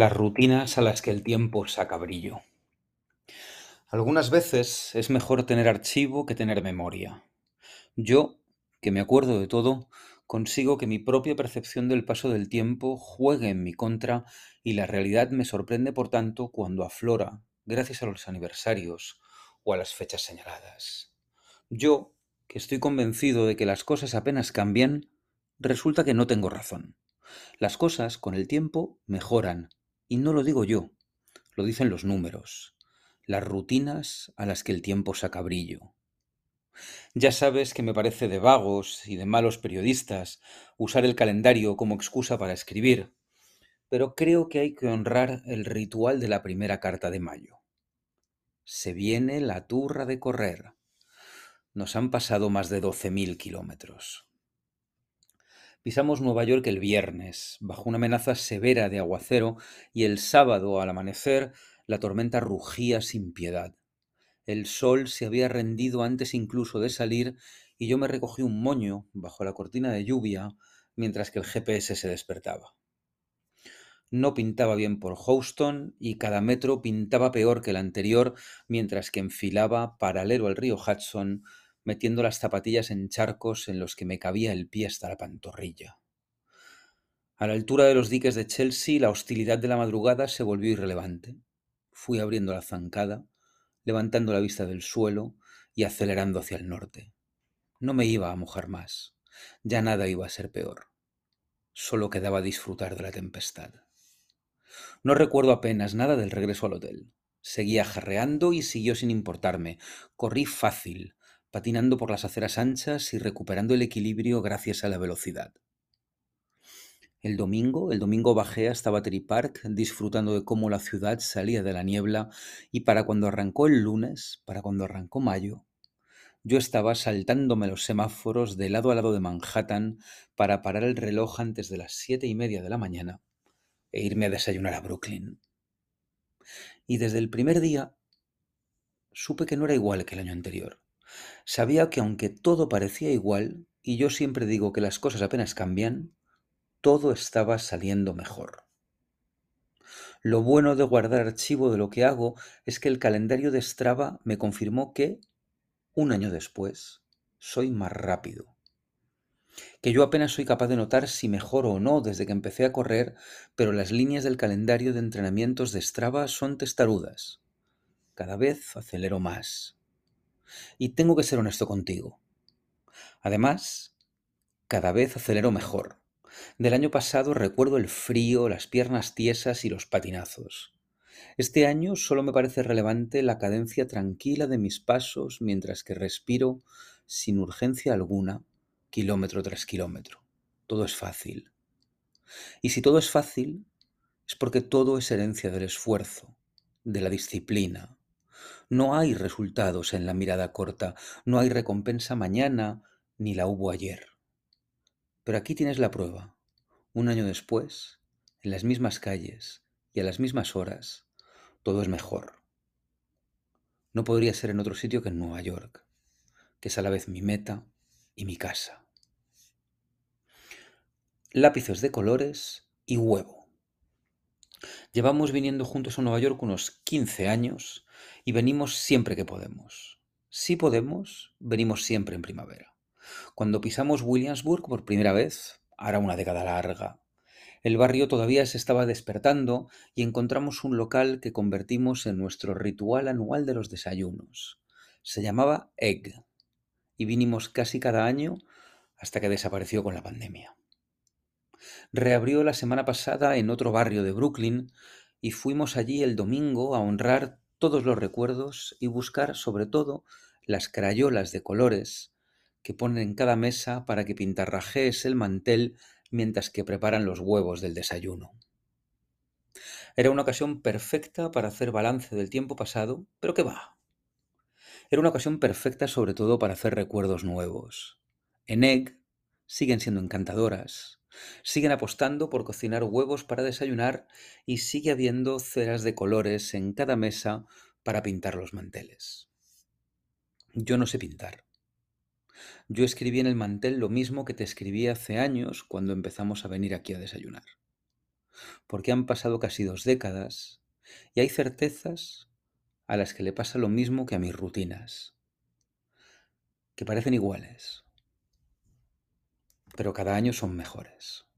Las rutinas a las que el tiempo saca brillo. Algunas veces es mejor tener archivo que tener memoria. Yo, que me acuerdo de todo, consigo que mi propia percepción del paso del tiempo juegue en mi contra y la realidad me sorprende por tanto cuando aflora, gracias a los aniversarios o a las fechas señaladas. Yo, que estoy convencido de que las cosas apenas cambian, resulta que no tengo razón. Las cosas, con el tiempo, mejoran, y no lo digo yo, lo dicen los números, las rutinas a las que el tiempo saca brillo. Ya sabes que me parece de vagos y de malos periodistas usar el calendario como excusa para escribir, pero creo que hay que honrar el ritual de la primera carta de mayo. Se viene la turra de correr. Nos han pasado más de 12.000 kilómetros. Pisamos Nueva York el viernes, bajo una amenaza severa de aguacero, y el sábado, al amanecer, la tormenta rugía sin piedad. El sol se había rendido antes incluso de salir, y yo me recogí un moño bajo la cortina de lluvia mientras que el GPS se despertaba. No pintaba bien por Houston y cada metro pintaba peor que el anterior mientras que enfilaba paralelo al río Hudson metiendo las zapatillas en charcos en los que me cabía el pie hasta la pantorrilla. A la altura de los diques de Chelsea, la hostilidad de la madrugada se volvió irrelevante. Fui abriendo la zancada, levantando la vista del suelo y acelerando hacia el norte. No me iba a mojar más. Ya nada iba a ser peor. Solo quedaba disfrutar de la tempestad. No recuerdo apenas nada del regreso al hotel. Seguía jarreando y siguió sin importarme. Corrí fácil, patinando por las aceras anchas y recuperando el equilibrio gracias a la velocidad. El domingo, el domingo bajé hasta Battery Park disfrutando de cómo la ciudad salía de la niebla y para cuando arrancó el lunes, para cuando arrancó mayo, yo estaba saltándome los semáforos de lado a lado de Manhattan para parar el reloj antes de las siete y media de la mañana e irme a desayunar a Brooklyn. Y desde el primer día supe que no era igual que el año anterior. Sabía que aunque todo parecía igual, y yo siempre digo que las cosas apenas cambian, todo estaba saliendo mejor. Lo bueno de guardar archivo de lo que hago es que el calendario de Strava me confirmó que, un año después, soy más rápido. Que yo apenas soy capaz de notar si mejoro o no desde que empecé a correr, pero las líneas del calendario de entrenamientos de Strava son testarudas. Cada vez acelero más. Y tengo que ser honesto contigo. Además, cada vez acelero mejor. Del año pasado recuerdo el frío, las piernas tiesas y los patinazos. Este año solo me parece relevante la cadencia tranquila de mis pasos mientras que respiro sin urgencia alguna, kilómetro tras kilómetro. Todo es fácil. Y si todo es fácil, es porque todo es herencia del esfuerzo, de la disciplina, no hay resultados en la mirada corta, no hay recompensa mañana, ni la hubo ayer. Pero aquí tienes la prueba. Un año después, en las mismas calles y a las mismas horas, todo es mejor. No podría ser en otro sitio que en Nueva York, que es a la vez mi meta y mi casa. Lápices de colores y huevo. Llevamos viniendo juntos a Nueva York unos 15 años y venimos siempre que podemos. Si podemos, venimos siempre en primavera. Cuando pisamos Williamsburg por primera vez, hará una década larga, el barrio todavía se estaba despertando y encontramos un local que convertimos en nuestro ritual anual de los desayunos. Se llamaba Egg y vinimos casi cada año hasta que desapareció con la pandemia. Reabrió la semana pasada en otro barrio de Brooklyn y fuimos allí el domingo a honrar todos los recuerdos y buscar sobre todo las crayolas de colores que ponen en cada mesa para que pintarrajees el mantel mientras que preparan los huevos del desayuno. Era una ocasión perfecta para hacer balance del tiempo pasado, pero ¿qué va? Era una ocasión perfecta sobre todo para hacer recuerdos nuevos. En Egg siguen siendo encantadoras, Siguen apostando por cocinar huevos para desayunar y sigue habiendo ceras de colores en cada mesa para pintar los manteles. Yo no sé pintar. Yo escribí en el mantel lo mismo que te escribí hace años cuando empezamos a venir aquí a desayunar. porque han pasado casi dos décadas y hay certezas a las que le pasa lo mismo que a mis rutinas, que parecen iguales, pero cada año son mejores.